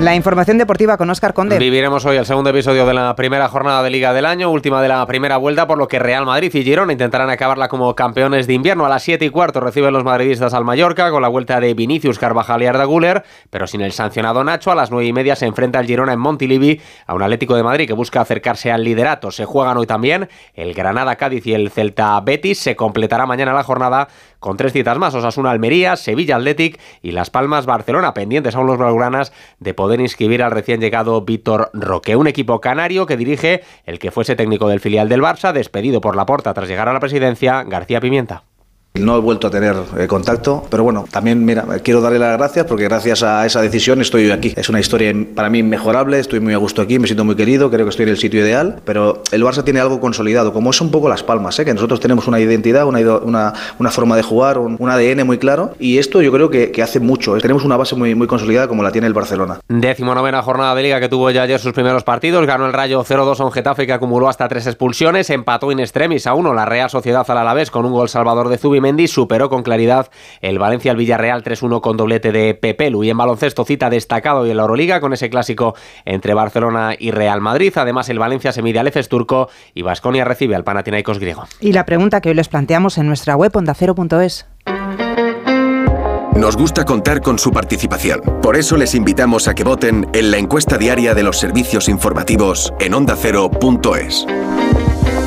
La información deportiva con Oscar Conde. Viviremos hoy el segundo episodio de la primera jornada de Liga del Año, última de la primera vuelta, por lo que Real Madrid y Girona intentarán acabarla como campeones de invierno. A las 7 y cuarto reciben los madridistas al Mallorca con la vuelta de Vinicius, Carvajal y Arda Güler, pero sin el sancionado Nacho. A las 9 y media se enfrenta el Girona en Montilivi a un Atlético de Madrid que busca acercarse al liderato. Se juegan hoy también el Granada Cádiz y el Celta Betis. Se completará mañana la jornada con tres citas más: Osasuna Almería, Sevilla Athletic y Las Palmas Barcelona, pendientes aún los blaugranas de poder inscribir al recién llegado Víctor Roque, un equipo canario que dirige el que fuese técnico del filial del Barça, despedido por la porta tras llegar a la presidencia, García Pimienta. No he vuelto a tener eh, contacto, pero bueno, también mira, quiero darle las gracias porque gracias a esa decisión estoy hoy aquí. Es una historia para mí inmejorable, estoy muy a gusto aquí, me siento muy querido, creo que estoy en el sitio ideal, pero el Barça tiene algo consolidado, como es un poco Las Palmas, ¿eh? que nosotros tenemos una identidad, una, una, una forma de jugar, un, un, ADN muy claro, y esto yo creo que, que hace mucho. ¿eh? Tenemos una base muy, muy consolidada como la tiene el Barcelona. Décimo novena jornada de liga que tuvo ya ayer sus primeros partidos, ganó el Rayo 0-2 a un Getafe que acumuló hasta tres expulsiones, empató in extremis a uno la Real Sociedad al Alavés con un gol salvador de Zubimendi, superó con claridad el Valencia al Villarreal 3-1 con doblete de Pepelu. Y en baloncesto cita destacado y en la Euroliga con ese clásico entre Barcelona y Real Madrid. Además el Valencia se mide al Efes turco y Vasconia recibe al Panathinaikos griego. Y la pregunta que hoy les planteamos en nuestra web ondacero.es. Nos gusta contar con su participación. Por eso les invitamos a que voten en la encuesta diaria de los servicios informativos en ondacero.es.